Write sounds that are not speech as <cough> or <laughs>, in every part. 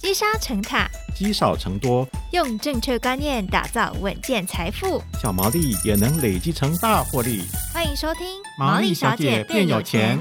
积沙成塔，积少成多，用正确观念打造稳健财富，小毛利也能累积成大获利。欢迎收听《毛利小姐变有钱》。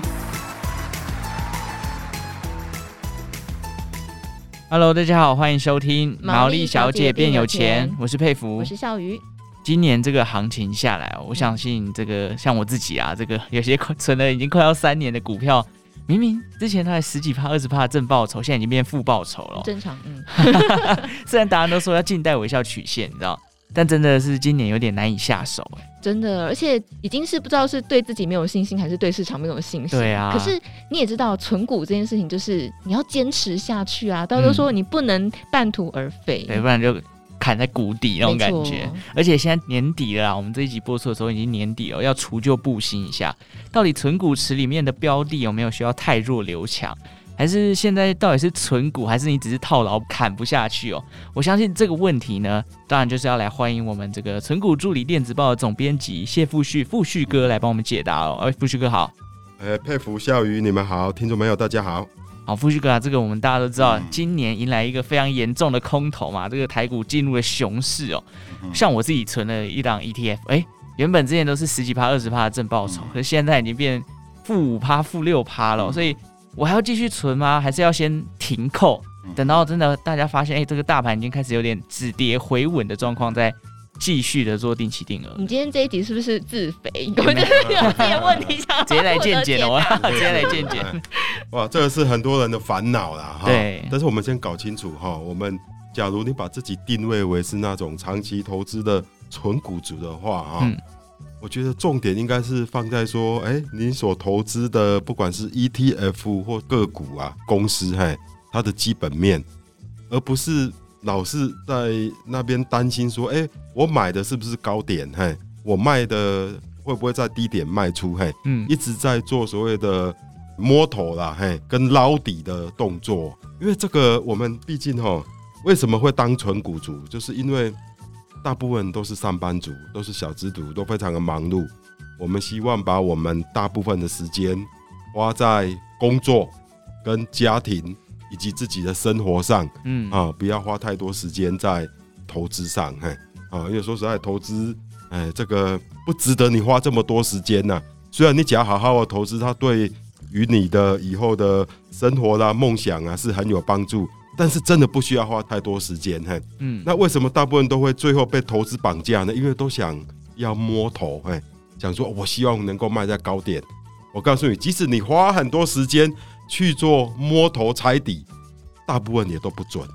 Hello，大家好，欢迎收听《毛利小姐变有钱》。我是佩服，我是笑鱼。今年这个行情下来，我相信这个像我自己啊，这个有些存了已经快要三年的股票。明明之前他还十几趴、二十趴的正报酬，现在已经变负报酬了。正常，嗯。<laughs> 虽然大家都说要静待微笑曲线，你知道，但真的是今年有点难以下手哎。真的，而且已经是不知道是对自己没有信心，还是对市场没有信心。对啊。可是你也知道，存股这件事情就是你要坚持下去啊！大家都说你不能半途而废，对，不然就。砍在谷底那种感觉，而且现在年底了，我们这一集播出的时候已经年底了，要除旧布新一下。到底存股池里面的标的有没有需要太弱留强，还是现在到底是存股，还是你只是套牢砍不下去哦？我相信这个问题呢，当然就是要来欢迎我们这个存股助理电子报的总编辑谢富旭富旭哥来帮我们解答哦。哎，富旭哥好，呃，佩服笑鱼，你们好，听众朋友大家好。好，富士哥啊，这个我们大家都知道，今年迎来一个非常严重的空头嘛，这个台股进入了熊市哦。像我自己存了一档 ETF，哎，原本之前都是十几趴、二十趴的正报酬，可是现在已经变负五趴、负六趴了，所以我还要继续存吗？还是要先停扣，等到真的大家发现，哎，这个大盘已经开始有点止跌回稳的状况，再。继续的做定期定额。你今天这一集是不是自肥？你根本就是有这些问题想直接来见解哦，直接来见解。<laughs> 哇，这个是很多人的烦恼啦。对，但是我们先搞清楚哈，我们假如你把自己定位为是那种长期投资的纯股族的话哈，嗯、我觉得重点应该是放在说，哎，你所投资的不管是 ETF 或个股啊，公司嘿，它的基本面，而不是。老是在那边担心说：“哎，我买的是不是高点？嘿，我卖的会不会在低点卖出？嘿，嗯，一直在做所谓的摸头啦，嘿，跟捞底的动作。因为这个，我们毕竟哈，为什么会当纯股族？就是因为大部分都是上班族，都是小资族，都非常的忙碌。我们希望把我们大部分的时间花在工作跟家庭。”以及自己的生活上，嗯啊，不要花太多时间在投资上，嘿啊，因为说实在，投资，哎，这个不值得你花这么多时间呐。虽然你只要好好的投资，它对于你的以后的生活啦、梦想啊是很有帮助，但是真的不需要花太多时间，嘿，嗯。那为什么大部分都会最后被投资绑架呢？因为都想要摸头，嘿，想说我希望能够卖在高点。我告诉你，即使你花很多时间。去做摸头猜底，大部分也都不准，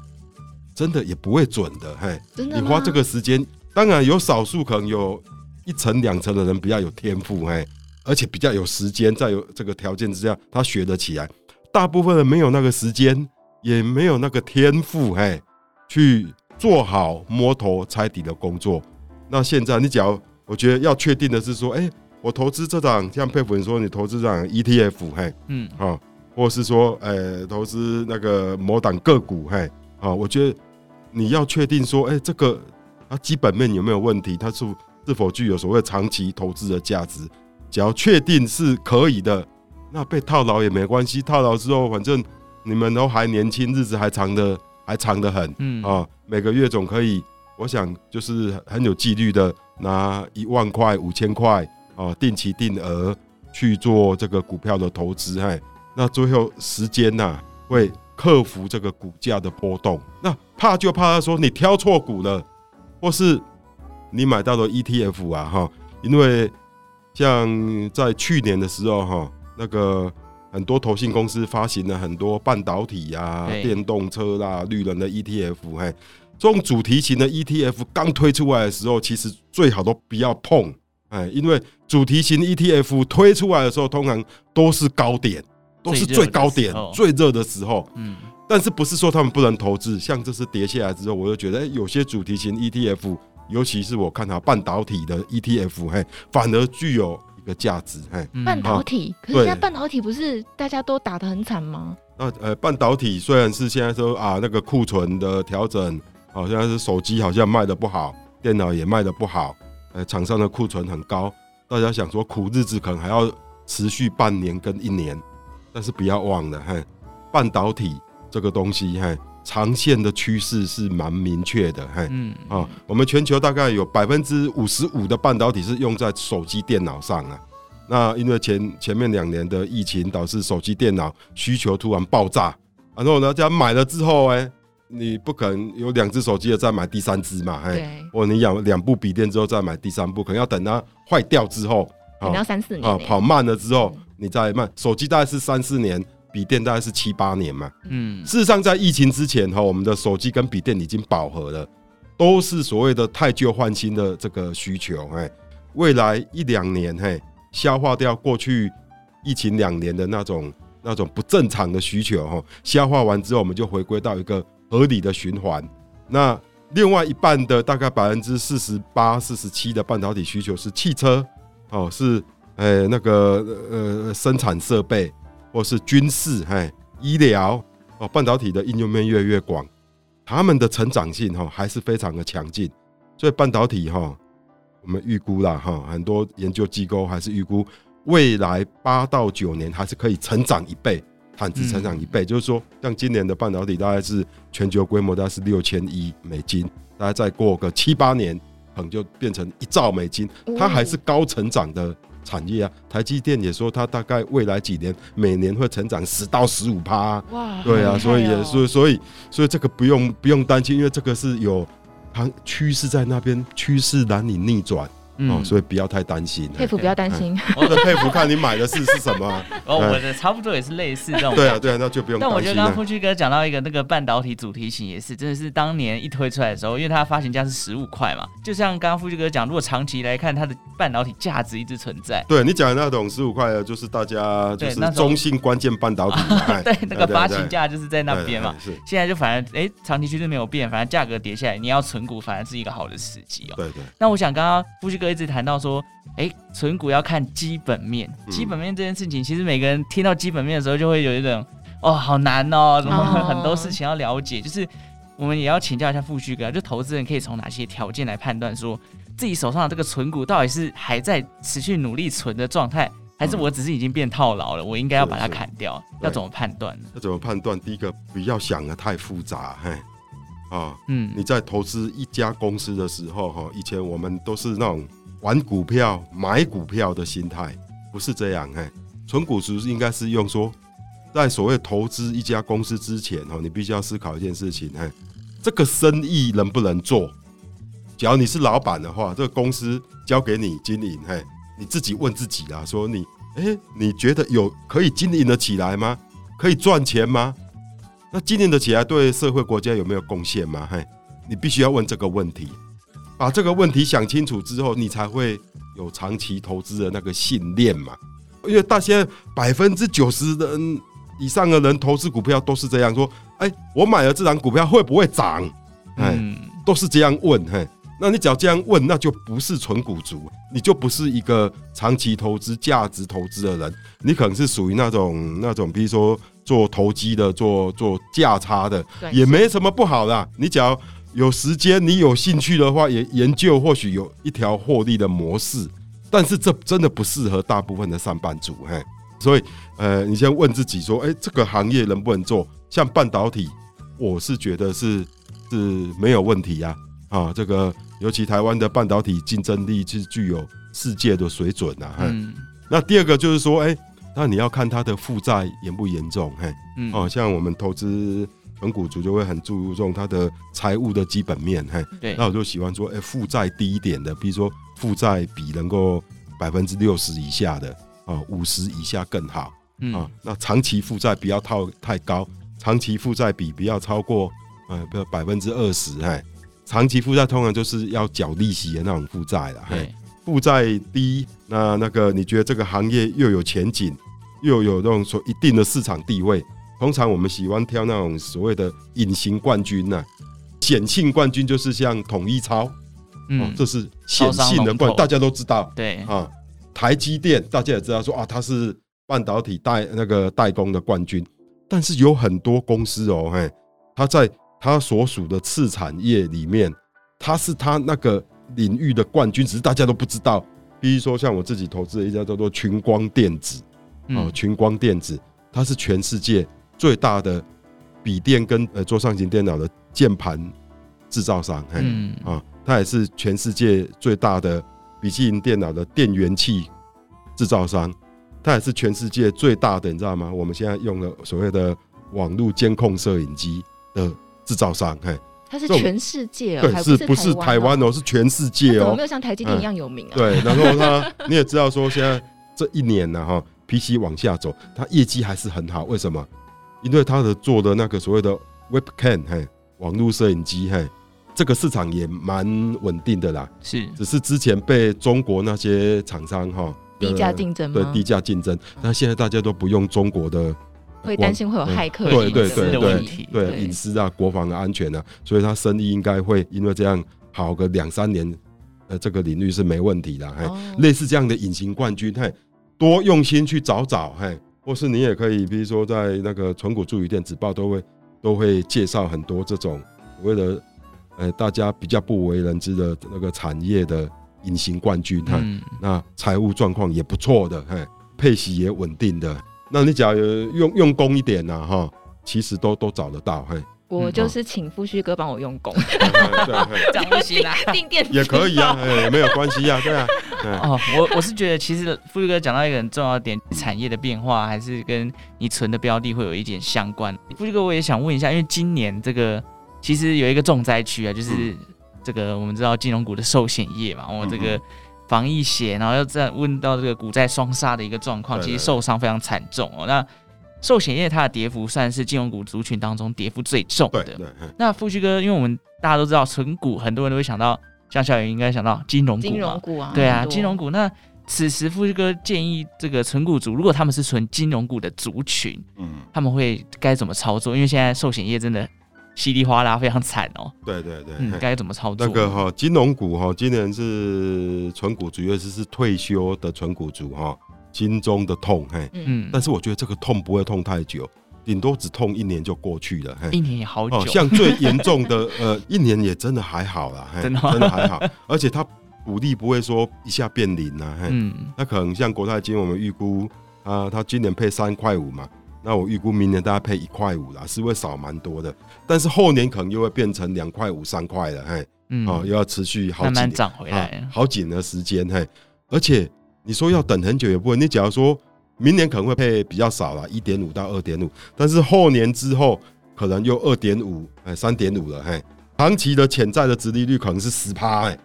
真的也不会准的。嘿，真的，你花这个时间，当然有少数可能有一层两层的人比较有天赋，嘿，而且比较有时间，在有这个条件之下，他学得起来。大部分人没有那个时间，也没有那个天赋，嘿，去做好摸头猜底的工作。那现在你只要，我觉得要确定的是说，哎、欸，我投资这档，像佩服你说，你投资这档 ETF，嘿，嗯，好。或是说，呃、欸，投资那个某档个股，嘿，啊，我觉得你要确定说，哎、欸，这个它基本面有没有问题，它是是否具有所谓长期投资的价值？只要确定是可以的，那被套牢也没关系。套牢之后，反正你们都还年轻，日子还长的，还长得很，嗯啊，每个月总可以，我想就是很有纪律的拿一万块、五千块啊，定期定额去做这个股票的投资，嘿。那最后时间呐，会克服这个股价的波动。那怕就怕他说你挑错股了，或是你买到了 ETF 啊，哈，因为像在去年的时候，哈，那个很多投信公司发行了很多半导体啊、电动车啦、绿能的 ETF，嘿，这种主题型的 ETF 刚推出来的时候，其实最好都不要碰，哎，因为主题型 ETF 推出来的时候，通常都是高点。都是最高点、最热的时候，嗯，但是不是说他们不能投资？像这次跌下来之后，我就觉得，哎，有些主题型 ETF，尤其是我看它半导体的 ETF，嘿，反而具有一个价值，嘿。半导体，可是现在半导体不是大家都打得很惨吗？那呃，半导体虽然是现在说啊，那个库存的调整，好像是手机好像卖的不好，电脑也卖的不好，呃，厂商的库存很高，大家想说苦日子可能还要持续半年跟一年。但是不要忘了，嘿，半导体这个东西，嘿，长线的趋势是蛮明确的，嘿，嗯。啊，我们全球大概有百分之五十五的半导体是用在手机、电脑上啊。那因为前前面两年的疫情导致手机、电脑需求突然爆炸，然后大家买了之后，哎，你不可能有两只手机了再买第三只嘛，哎，或你养两部笔电之后再买第三部，可能要等它坏掉之后，可能要三四年啊，跑慢了之后你再慢。手机大概是三四年。笔电大概是七八年嘛，嗯，事实上在疫情之前哈，我们的手机跟笔电已经饱和了，都是所谓的太旧换新的这个需求，哎，未来一两年嘿，消化掉过去疫情两年的那种那种不正常的需求哈，消化完之后，我们就回归到一个合理的循环。那另外一半的大概百分之四十八、四十七的半导体需求是汽车哦，是呃那个呃生产设备。或是军事、嘿医疗哦，半导体的应用面越来越广，他们的成长性哈还是非常的强劲，所以半导体哈，我们预估啦哈，很多研究机构还是预估未来八到九年还是可以成长一倍，产值成长一倍，就是说，像今年的半导体大概是全球规模大概是六千亿美金，大概再过个七八年，可能就变成一兆美金，它还是高成长的。产业啊，台积电也说，它大概未来几年每年会成长十到十五趴。哇，对啊，所以也所以所以所以这个不用不用担心，因为这个是有行趋势在那边，趋势难以逆转。哦，所以不要太担心，佩服不要担心。我的佩服看你买的是是什么？<laughs> 哦，我的差不多也是类似这种。对啊，对啊，那就不用。但我觉得刚刚富旭哥讲到一个那个半导体主题型也是，真的是当年一推出来的时候，因为它发行价是十五块嘛，就像刚刚富旭哥讲，如果长期来看，它的半导体价值一直存在。对你讲的那种十五块的，就是大家就是 <laughs> 中性关键半导体。对，那个发行价就是在那边嘛。是。现在就反而哎，长期趋势没有变，反正价格跌下来，你要存股反而是一个好的时机哦。对对。那我想刚刚富旭哥一直谈到说。哎，存股要看基本面。基本面这件事情，其实每个人听到基本面的时候，就会有一种哦，好难哦，怎么很多事情要了解。就是我们也要请教一下富旭哥，就投资人可以从哪些条件来判断，说自己手上的这个存股到底是还在持续努力存的状态，还是我只是已经变套牢了，我应该要把它砍掉？要怎么判断呢？要怎么判断？第一个，不要想的太复杂，嘿，啊，嗯，你在投资一家公司的时候，哈，以前我们都是那种。玩股票、买股票的心态不是这样，嘿，存股值应该是用说，在所谓投资一家公司之前，哦，你必须要思考一件事情，嘿，这个生意能不能做？假如你是老板的话，这个公司交给你经营，嘿，你自己问自己啦，说你，诶，你觉得有可以经营得起来吗？可以赚钱吗？那经营得起来，对社会国家有没有贡献吗？嘿，你必须要问这个问题。把这个问题想清楚之后，你才会有长期投资的那个信念嘛。因为大家百分之九十的人以上的人投资股票都是这样说：哎，我买了这档股票会不会涨？哎，都是这样问。嘿，那你只要这样问，那就不是纯股族，你就不是一个长期投资、价值投资的人。你可能是属于那种那种，比如说做投机的、做做价差的，也没什么不好的。你只要。有时间，你有兴趣的话，也研究或许有一条获利的模式，但是这真的不适合大部分的上班族，嘿。所以，呃，你先问自己说，诶，这个行业能不能做？像半导体，我是觉得是是没有问题呀，啊，这个尤其台湾的半导体竞争力是具有世界的水准呐，嗯。那第二个就是说，诶，那你要看它的负债严不严重，嘿，哦，像我们投资。存股族就会很注重他的财务的基本面，嘿，对，那我就喜欢说，哎，负债低一点的，比如说负债比能够百分之六十以下的，啊，五十以下更好，啊，那长期负债不要套太高，长期负债比不要超过，呃，不要百分之二十，嘿，长期负债通常就是要缴利息的那种负债了，嘿，负债低，那那个你觉得这个行业又有前景，又有那种说一定的市场地位。通常我们喜欢挑那种所谓的隐形冠军呐，显性冠军就是像统一超，嗯，这是显性的冠，大家都知道，对。啊，台积电大家也知道说啊，它是半导体代那个代工的冠军，但是有很多公司哦，嘿，它在它所属的次产业里面，它是它那个领域的冠军，只是大家都不知道。比如说像我自己投资的一家叫做群光电子，哦，群光电子，它是全世界。最大的笔电跟呃桌上型电脑的键盘制造商，嘿嗯啊，它也是全世界最大的笔记型电脑的电源器制造商，它也是全世界最大的，你知道吗？我们现在用的所谓的网络监控摄影机的制造商，嘿，它是全世界哦，对，是不是是台湾哦，是全世界哦没。有像台积电一样有名啊？对，然后它你也知道说，现在这一年呢，哈，PC 往下走，它业绩还是很好，为什么？因为他的做的那个所谓的 Webcam，嘿，网络摄影机，嘿，这个市场也蛮稳定的啦。是只是之前被中国那些厂商哈低价竞争吗？对低价竞争，但现在大家都不用中国的，会担心会有骇客对对对对对对隐私啊、国防的安全啊，所以他生意应该会因为这样好个两三年，呃，这个领域是没问题的。嘿，哦类似这样的隐形冠军，嘿，多用心去找找，嘿，或是你也可以，比如说在那个存股助理电子报都会都会介绍很多这种为了呃大家比较不为人知的那个产业的隐形冠军，哈、嗯那财务状况也不错的，嘿，配息也稳定的。那你假如用用功一点呐，哈，其实都都找得到，嘿，我就是请富旭哥帮我用功，<laughs> 对对嘿 <laughs> 这样不行啦。<laughs> 定电也可以啊，哎，没有关系啊，对啊，哎哦，我我是觉得，其实富裕哥讲到一个很重要的点，产业的变化还是跟你存的标的会有一点相关。富裕哥，我也想问一下，因为今年这个其实有一个重灾区啊，就是这个我们知道金融股的寿险业嘛，我、哦、这个防疫险，然后又再问到这个股债双杀的一个状况，其实受伤非常惨重哦。那寿险业它的跌幅算是金融股族群当中跌幅最重的。对对，那富旭哥，因为我们大家都知道存股，很多人都会想到，像小雨应该想到金融股嘛，金融股啊，对啊，金融股。那此时富旭哥建议这个存股族，如果他们是存金融股的族群，嗯，他们会该怎么操作？因为现在寿险业真的稀里哗啦非常惨哦。对对对，嗯，该怎么操作？那个哈，金融股哈，今年是存股族，尤其是退休的存股族哈，心中的痛嘿。嗯，但是我觉得这个痛不会痛太久，顶多只痛一年就过去了嘿。一年也好久，哦，像最严重的 <laughs> 呃，一年也真的还好啦，嘿 <laughs> 真的吗？真的还好，而且它股利不会说一下变零啊，嘿，嗯，那可能像国泰金，我们预估啊，它今年配三块五嘛，那我预估明年大概配一块五啦，是会少蛮多的，但是后年可能又会变成两块五、三块了，嘿，嗯，哦，又要持续好几年。慢慢涨回来。啊。好几年的时间，嘿，而且你说要等很久也不会，你假如说明年可能会配比较少了，一点五到二点五，但是后年之后可能又二点五、哎三点五了，嘿，长期的潜在的殖利率可能是十趴，哎，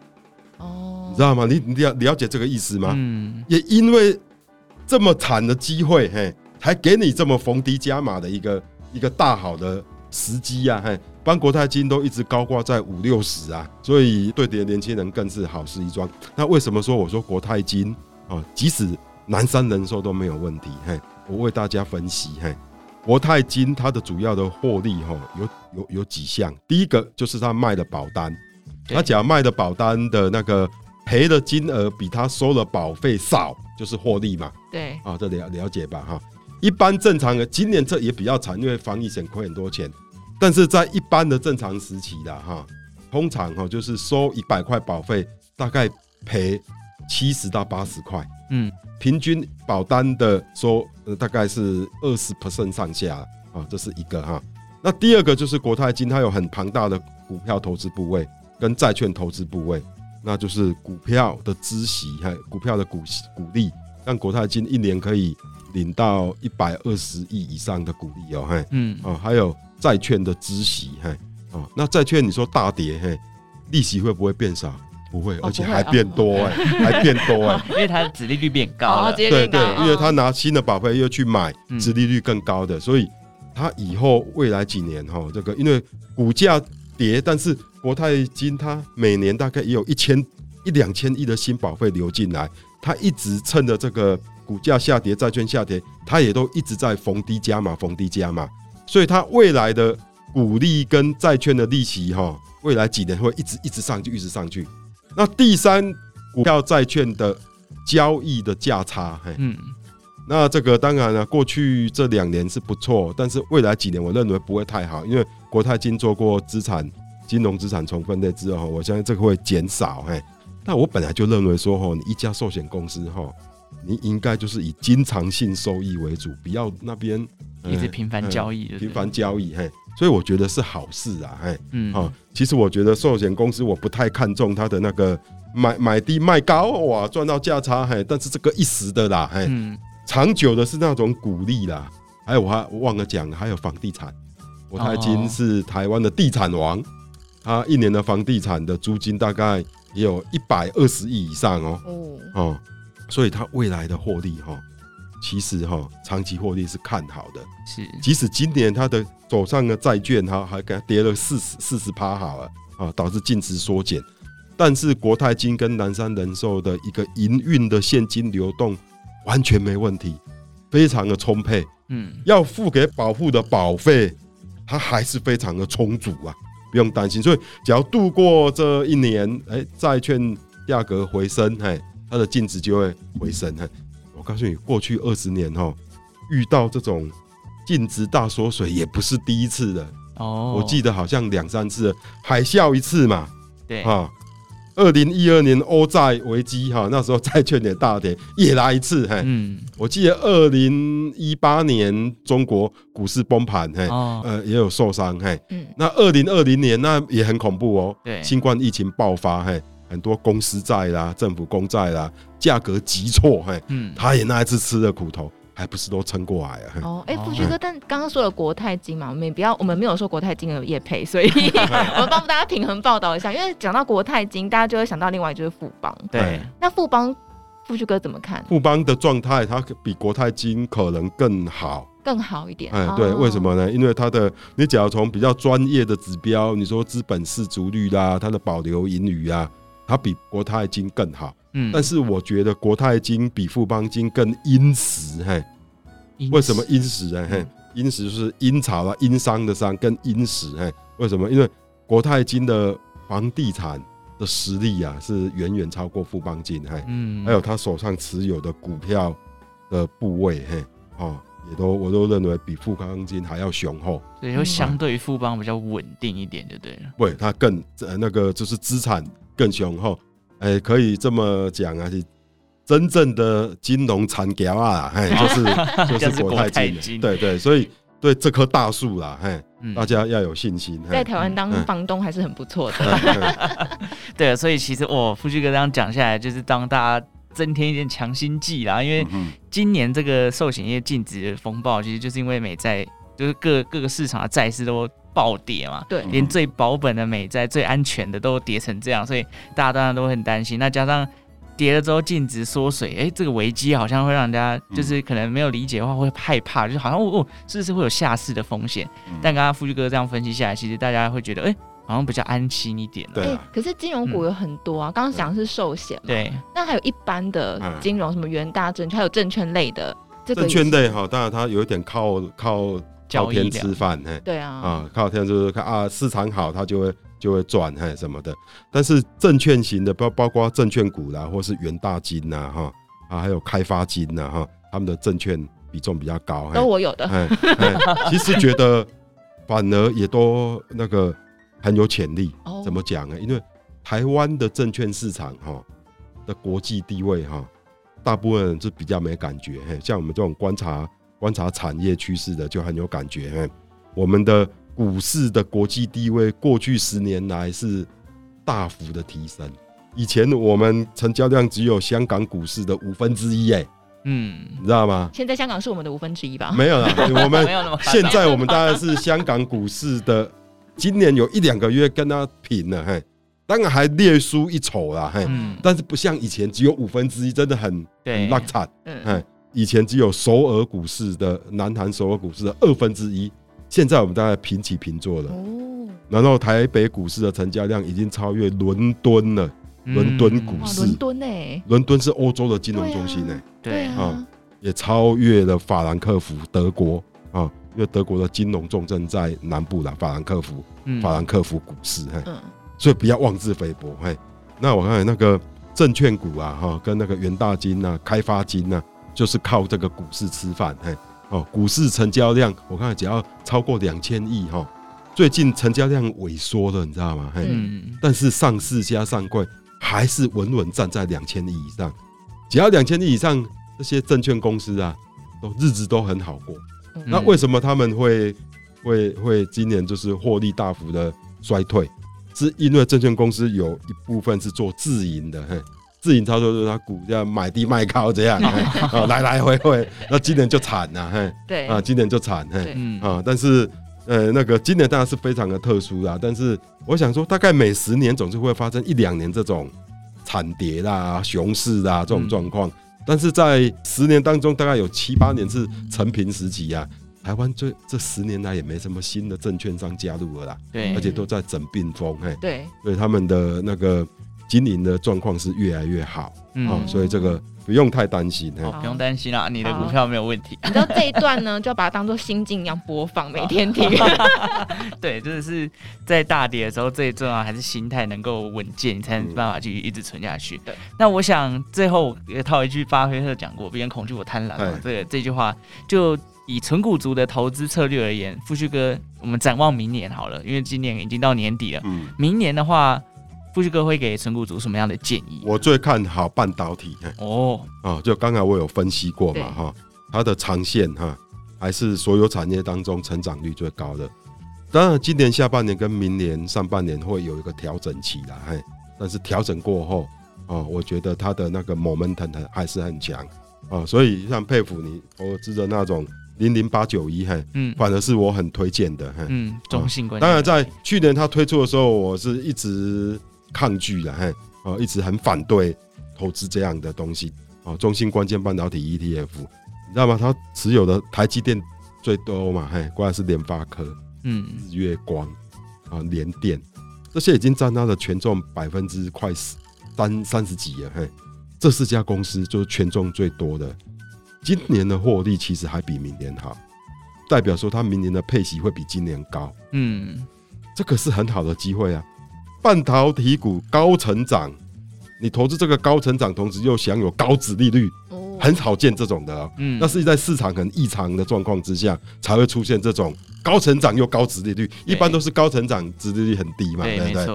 哦你知道吗？你你了了解这个意思吗？嗯，也因为这么惨的机会，嘿，才给你这么逢低加码的一个一个大好的时机呀，嘿，帮国泰金都一直高挂在五六十啊，所以对的年轻人更是好事一桩。那为什么说我说国泰金啊，即使南山人寿都没有问题，嘿，我为大家分析，嘿，国泰金它的主要的获利哈，有有有几项，第一个就是它卖的保单，对他假卖的保单的那个。赔的金额比它收的保费少，就是获利嘛。对啊，这了了解吧哈。一般正常的，今年这也比较惨，因为防疫险亏很多钱。但是在一般的正常时期的哈，通常哈就是收一百块保费，大概赔七十到八十块。嗯，平均保单的说呃大概是二十 percent 上下啊，这是一个哈。那第二个就是国泰金，它有很庞大的股票投资部位跟债券投资部位。那就是股票的孳息，还股票的股息股利，让国泰金一年可以领到一百二十亿以上的股利哦，嘿，嗯，哦，还有债券的孳息，嘿，哦，那债券你说大跌，嘿，利息会不会变少？不会，而且还变多，哎，还变多，哎，<laughs> <laughs> 因为它的殖利率变高了，对对，因为他拿新的保费又去买殖利率更高的，所以他以后未来几年哈，这个因为股价跌，但是国泰金它每年大概也有一千一两千亿的新保费流进来，它一直趁着这个股价下跌、债券下跌，它也都一直在逢低加码、逢低加码，所以它未来的股利跟债券的利息哈，未来几年会一直一直上去、一直上去。那第三，股票债券的交易的价差，嘿，嗯，那这个当然了，过去这两年是不错，但是未来几年我认为不会太好，因为国泰金做过资产金融资产重分类之后，我相信这个会减少。嘿，那我本来就认为说，吼，你一家寿险公司，吼，你应该就是以经常性收益为主，不要那边一直频繁交易，频繁交易，嘿，所以我觉得是好事啊，哎，嗯，哦，其实我觉得寿险公司我不太看重它的那个买买低卖高，哇，赚到价差，嘿，但是这个一时的啦，嘿，嗯，长久的是那种鼓励啦，还有我还我忘了讲，还有房地产，国泰金是台湾的地产王，他一年的房地产的租金大概也有一百二十亿以上哦，哦，所以他未来的获利哈。其实哈，长期获利是看好的。是，即使今年他的手上的债券哈还给他跌了四十四十趴好了啊，导致净值缩减。但是国泰金跟南山人寿的一个营运的现金流动完全没问题，非常的充沛。嗯，要付给保户的保费，它还是非常的充足啊，不用担心。所以只要度过这一年，哎，债券价格回升，哎，它的净值就会回升，我告诉你，过去二十年哈，遇到这种净值大缩水也不是第一次了哦。我记得好像两三次，海啸一次嘛，对哈。二零一二年欧债危机哈，那时候债券也大跌，也来一次。嘿，嗯，我记得二零一八年中国股市崩盘，嘿，呃，也有受伤，嘿，嗯。那二零二零年那也很恐怖哦，对，新冠疫情爆发，嘿。很多公司债啦，政府公债啦，价格急挫，嘿，嗯，他也那一次吃了苦头，还不是都撑过来啊？哦，<laughs> 哎、欸，富旭哥，但刚刚说了国泰金嘛，我们也不要，我们没有说国泰金有业配，所以 <laughs> 我们帮大家平衡报道一下，因为讲到国泰金，大家就会想到另外就是富邦，对，那富邦，富旭哥怎么看？富邦的状态，它比国泰金可能更好，更好一点。哎，对，为什么呢？因为它的，你只要从比较专业的指标，你说资本市足率啦，它的保留盈余啊。它比国泰金更好，嗯，但是我觉得国泰金比富邦金更殷实，嘿，为什么殷实呢？嘿，殷实是殷朝啊，殷商的商，更殷实，嘿，为什么？因为国泰金的房地产的实力啊，是远远超过富邦金，嘿，嗯，还有他手上持有的股票的部位，嘿，哦，也都我都认为比富邦金还要雄厚，所以就相对于富邦比较稳定一点，就对了。对，它更呃那个就是资产。更雄厚，哎、欸，可以这么讲啊，是真正的金融产业啊，哎，就是 <laughs> 就是国泰金，对对，所以对这棵大树啦，哎，大家要有信心。在台湾当房东还是很不错的。嗯、<laughs> 对，所以其实我富旭哥这样讲下来，就是当大家增添一点强心剂啦，因为今年这个寿险业禁止的风暴，其实就是因为美债，就是各各个市场的债市都。暴跌嘛，对，连最保本的美债、最安全的都跌成这样，所以大家当然都很担心。那加上跌了之后净值缩水，哎、欸，这个危机好像会让人家就是可能没有理解的话会害怕，就是好像哦，是不是会有下市的风险？但刚刚富旭哥这样分析下来，其实大家会觉得，哎、欸，好像比较安心一点。对、啊，可是金融股有很多啊，刚刚讲的是寿险嘛，对，那还有一般的金融，什么元大证券，还有证券类的。这个、证券类哈，当然它有一点靠靠。靠天吃饭，嘿，对啊，啊，靠天就是看啊，市场好，它就会就会赚，嘿，什么的。但是证券型的，包包括证券股啦，或是元大金呐，哈，啊，还有开发金呐，哈，他们的证券比重比较高，都我有的。其实觉得反而也都那个很有潜力。怎么讲呢？因为台湾的证券市场哈的国际地位哈，大部分人是比较没感觉，嘿，像我们这种观察。观察产业趋势的就很有感觉，我们的股市的国际地位，过去十年来是大幅的提升。以前我们成交量只有香港股市的五分之一，哎，嗯，你知道吗？现在香港是我们的五分之一吧？没有了，<laughs> 我们现在我们大概是香港股市的，今年有一两个月跟他平了，嘿，当然还略输一筹啦，嘿，但是不像以前只有五分之一，真的很很落惨，嗯。以前只有首尔股市的南韩首尔股市的二分之一，现在我们大概平起平坐了。哦，然后台北股市的成交量已经超越伦敦了。伦敦股市，伦敦呢？伦敦是欧洲的金融中心呢。对啊，也超越了法兰克福，德国啊，因为德国的金融重镇在南部啦，法兰克福，法兰克福股市，嗯，所以不要妄自菲薄，嘿。那我看那个证券股啊，哈，跟那个元大金呐、开发金呐。就是靠这个股市吃饭，嘿，哦，股市成交量，我看只要超过两千亿，哈，最近成交量萎缩了，你知道吗？嘿，但是上市加上柜还是稳稳站在两千亿以上，只要两千亿以上，这些证券公司啊，都日子都很好过。那为什么他们会会会今年就是获利大幅的衰退，是因为证券公司有一部分是做自营的，嘿，自营操作就是他股价买低卖高这样，啊，来来回回，那今年就惨了，嘿，对，啊，今年就惨，嘿，嗯。啊，但是呃，那个今年当然是非常的特殊啦，但是我想说，大概每十年总是会发生一两年这种惨跌啦、熊市啦这种状况。嗯。但是在十年当中，大概有七八年是成平时期啊。台湾这这十年来也没什么新的证券商加入了啦，对，而且都在整并风，嘿，对，所以他们的那个经营的状况是越来越好，嗯啊，所以这个。不用太担心，哦，不用担心啦，你的股票没有问题。你知道这一段呢，就要把它当做心境一样播放，每天听。<laughs> 对，真的是在大跌的时候，最重要还是心态能够稳健，你才能办法继续一直存下去。对，那我想最后也套一句巴菲特讲过：“别人恐惧，我贪婪。”嘛，这个这句话，就以纯股族的投资策略而言，富旭哥，我们展望明年好了，因为今年已经到年底了。嗯，明年的话。富旭哥会给存股主什么样的建议？我最看好半导体哦，啊，就刚才我有分析过嘛哈，它的长线哈还是所有产业当中成长率最高的。当然，今年下半年跟明年上半年会有一个调整期啦，嘿，但是调整过后啊，我觉得它的那个 momentum 还是很强啊，所以像佩服你投资的那种零零八九一，嘿，嗯，反而是我很推荐的，嘿嗯，中性观。当然，在去年它推出的时候，我是一直。抗拒了，嘿，哦，一直很反对投资这样的东西，哦，中芯关键半导体 ETF，你知道吗？它持有的台积电最多嘛，嘿，过来是联发科，嗯，日月光，啊，联电，这些已经占它的权重百分之快三三十几了，嘿，这四家公司就是权重最多的，今年的获利其实还比明年好，代表说它明年的配息会比今年高，嗯，这个是很好的机会啊。半导体股高成长，你投资这个高成长，同时又享有高殖利率，很少见这种的哦。嗯，那是在市场很异常的状况之下，才会出现这种高成长又高殖利率。一般都是高成长，殖利率很低嘛，对不对？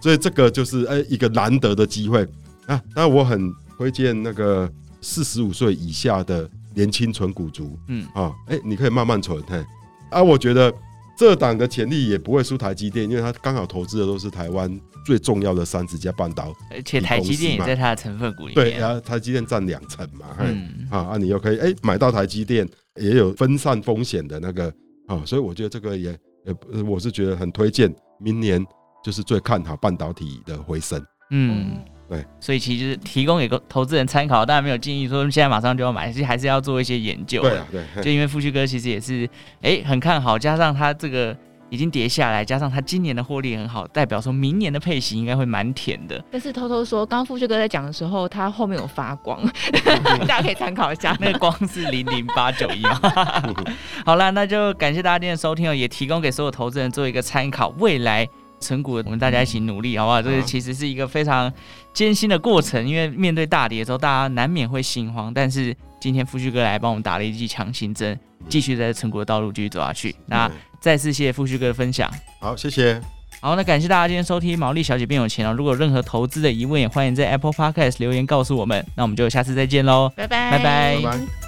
所以这个就是哎一个难得的机会啊。当然我很推荐那个四十五岁以下的年轻存股族，嗯啊，哎，你可以慢慢存，嘿，啊，我觉得。这档的潜力也不会输台积电，因为它刚好投资的都是台湾最重要的三十家半导体，而且台积电也在它的成分股里面。对，然后台积电占两成嘛，嗯，啊，啊，你又可以哎买到台积电，也有分散风险的那个啊，所以我觉得这个也呃，我是觉得很推荐，明年就是最看好半导体的回升，嗯。对，所以其实提供给投资人参考，当然没有建议说现在马上就要买，其实还是要做一些研究。对啊，对，就因为富旭哥其实也是哎很看好，加上他这个已经跌下来，加上他今年的获利很好，代表说明年的配型应该会蛮甜的。但是偷偷说，刚刚富旭哥在讲的时候，他后面有发光，<laughs> <laughs> 大家可以参考一下，那个光是零零八九一嘛。好了，那就感谢大家今天的收听哦，也提供给所有投资人做一个参考，未来。存股，我们大家一起努力，好不好？这个其实是一个非常艰辛的过程，因为面对大跌的时候，大家难免会心慌。但是今天富旭哥来帮我们打了一剂强心针，继续在成股的道路继续走下去。那再次谢谢富旭哥的分享。好，谢谢。好，那感谢大家今天收听《毛利小姐变有钱》哦。如果有任何投资的疑问，也欢迎在 Apple Podcast 留言告诉我们。那我们就下次再见喽，拜拜，拜拜。拜拜。